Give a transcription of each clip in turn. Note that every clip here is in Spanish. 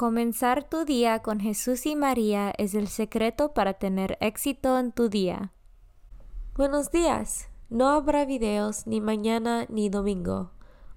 Comenzar tu día con Jesús y María es el secreto para tener éxito en tu día. Buenos días. No habrá videos ni mañana ni domingo.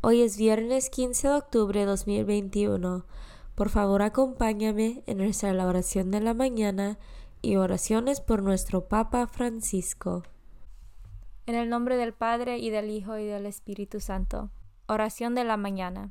Hoy es viernes 15 de octubre de 2021. Por favor, acompáñame en nuestra oración de la mañana y oraciones por nuestro Papa Francisco. En el nombre del Padre y del Hijo y del Espíritu Santo. Oración de la mañana.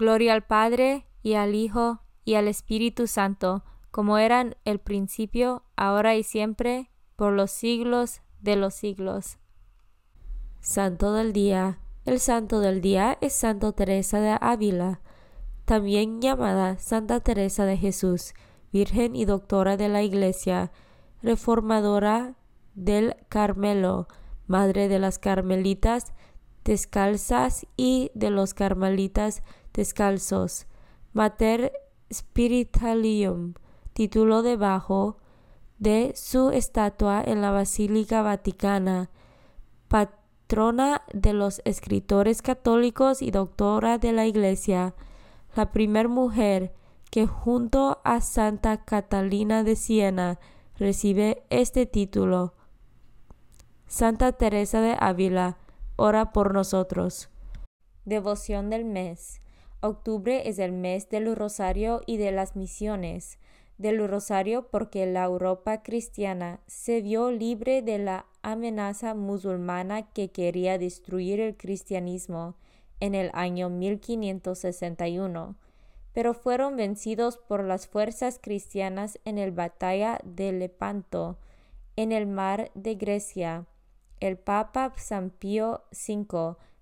Gloria al Padre, y al Hijo, y al Espíritu Santo, como eran el principio, ahora y siempre, por los siglos de los siglos. Santo del Día. El Santo del Día es Santa Teresa de Ávila, también llamada Santa Teresa de Jesús, Virgen y Doctora de la Iglesia, reformadora del Carmelo, Madre de las Carmelitas descalzas y de los Carmelitas descalzos. Mater Spiritualium, título debajo de su estatua en la Basílica Vaticana, patrona de los escritores católicos y doctora de la Iglesia, la primer mujer que junto a Santa Catalina de Siena recibe este título. Santa Teresa de Ávila, ora por nosotros. Devoción del mes. Octubre es el mes del rosario y de las misiones. Del rosario porque la Europa cristiana se vio libre de la amenaza musulmana que quería destruir el cristianismo en el año 1561, pero fueron vencidos por las fuerzas cristianas en la batalla de Lepanto, en el mar de Grecia. El Papa San Pío V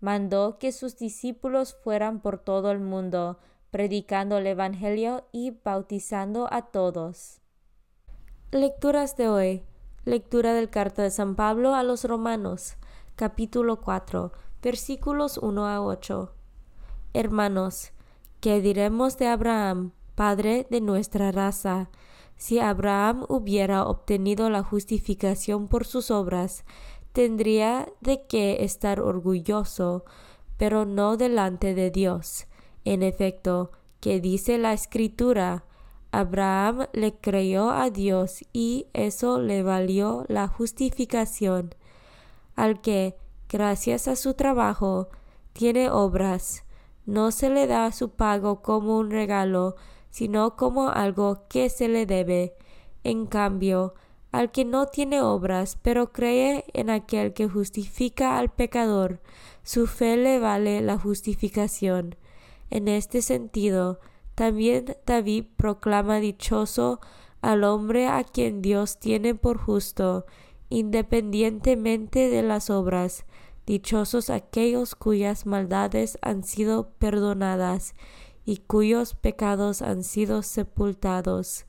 mandó que sus discípulos fueran por todo el mundo, predicando el Evangelio y bautizando a todos. Lecturas de hoy. Lectura del carta de San Pablo a los Romanos, capítulo 4, versículos 1 a 8. Hermanos, ¿qué diremos de Abraham, padre de nuestra raza? Si Abraham hubiera obtenido la justificación por sus obras, tendría de qué estar orgulloso, pero no delante de Dios. En efecto, que dice la Escritura, Abraham le creyó a Dios y eso le valió la justificación. Al que, gracias a su trabajo, tiene obras, no se le da su pago como un regalo, sino como algo que se le debe. En cambio, al que no tiene obras, pero cree en aquel que justifica al pecador, su fe le vale la justificación. En este sentido, también David proclama dichoso al hombre a quien Dios tiene por justo, independientemente de las obras, dichosos aquellos cuyas maldades han sido perdonadas y cuyos pecados han sido sepultados.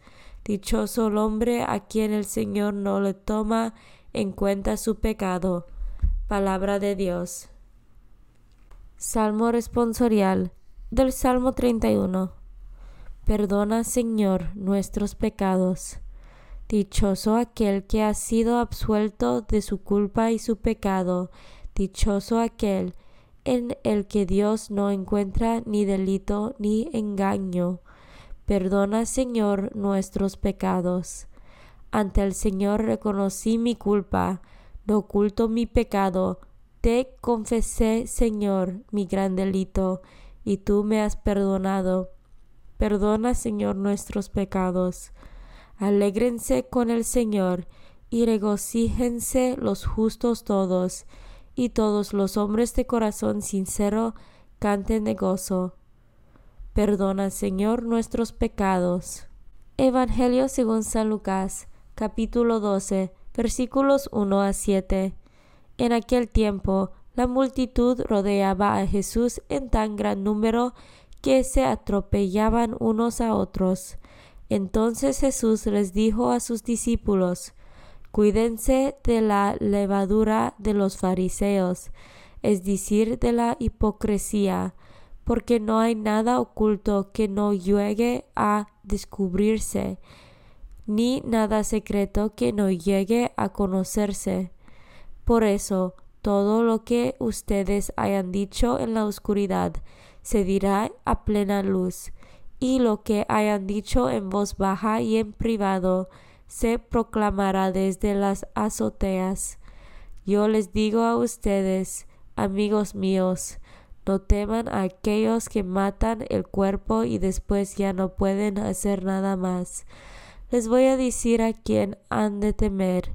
Dichoso el hombre a quien el Señor no le toma en cuenta su pecado. Palabra de Dios. Salmo responsorial del Salmo 31. Perdona, Señor, nuestros pecados. Dichoso aquel que ha sido absuelto de su culpa y su pecado. Dichoso aquel en el que Dios no encuentra ni delito ni engaño. Perdona, Señor, nuestros pecados. Ante el Señor reconocí mi culpa, no oculto mi pecado. Te confesé, Señor, mi gran delito, y tú me has perdonado. Perdona, Señor, nuestros pecados. Alégrense con el Señor y regocíjense los justos todos, y todos los hombres de corazón sincero canten de gozo. Perdona, Señor, nuestros pecados. Evangelio según San Lucas, capítulo 12, versículos 1 a 7. En aquel tiempo, la multitud rodeaba a Jesús en tan gran número que se atropellaban unos a otros. Entonces Jesús les dijo a sus discípulos, Cuídense de la levadura de los fariseos, es decir, de la hipocresía, porque no hay nada oculto que no llegue a descubrirse, ni nada secreto que no llegue a conocerse. Por eso, todo lo que ustedes hayan dicho en la oscuridad, se dirá a plena luz, y lo que hayan dicho en voz baja y en privado se proclamará desde las azoteas. Yo les digo a ustedes, amigos míos, no teman a aquellos que matan el cuerpo y después ya no pueden hacer nada más. Les voy a decir a quién han de temer.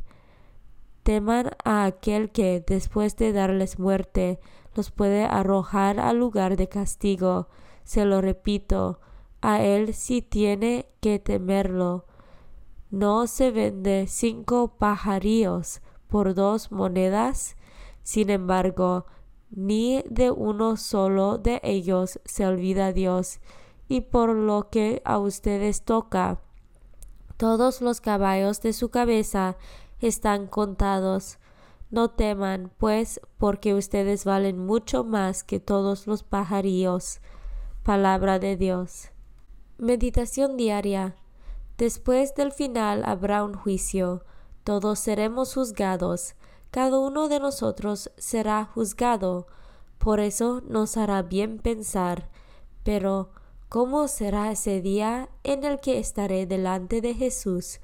Teman a aquel que, después de darles muerte, los puede arrojar al lugar de castigo. Se lo repito, a él sí tiene que temerlo. No se vende cinco pajarillos por dos monedas. Sin embargo, ni de uno solo de ellos se olvida Dios, y por lo que a ustedes toca, todos los caballos de su cabeza están contados. No teman, pues, porque ustedes valen mucho más que todos los pajarillos. Palabra de Dios. Meditación diaria. Después del final habrá un juicio. Todos seremos juzgados. Cada uno de nosotros será juzgado. Por eso nos hará bien pensar. Pero, ¿cómo será ese día en el que estaré delante de Jesús,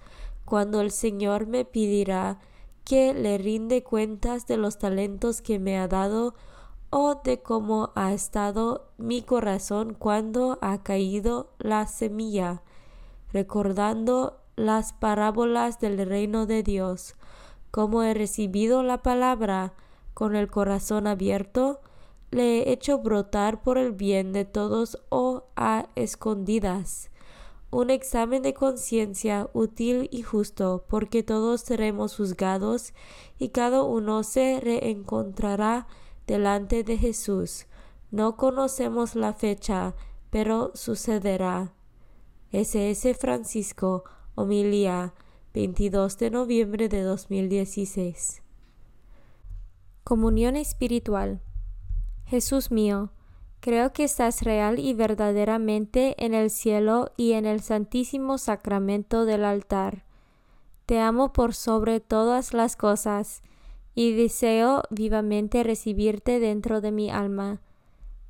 cuando el Señor me pedirá que le rinde cuentas de los talentos que me ha dado o de cómo ha estado mi corazón cuando ha caído la semilla, recordando las parábolas del reino de Dios, cómo he recibido la palabra con el corazón abierto, le he hecho brotar por el bien de todos o a escondidas un examen de conciencia útil y justo, porque todos seremos juzgados y cada uno se reencontrará delante de Jesús. No conocemos la fecha, pero sucederá. S.S. Francisco, homilía, 22 de noviembre de 2016. Comunión espiritual. Jesús mío, Creo que estás real y verdaderamente en el cielo y en el santísimo sacramento del altar. Te amo por sobre todas las cosas y deseo vivamente recibirte dentro de mi alma,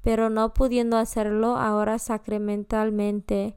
pero no pudiendo hacerlo ahora sacramentalmente,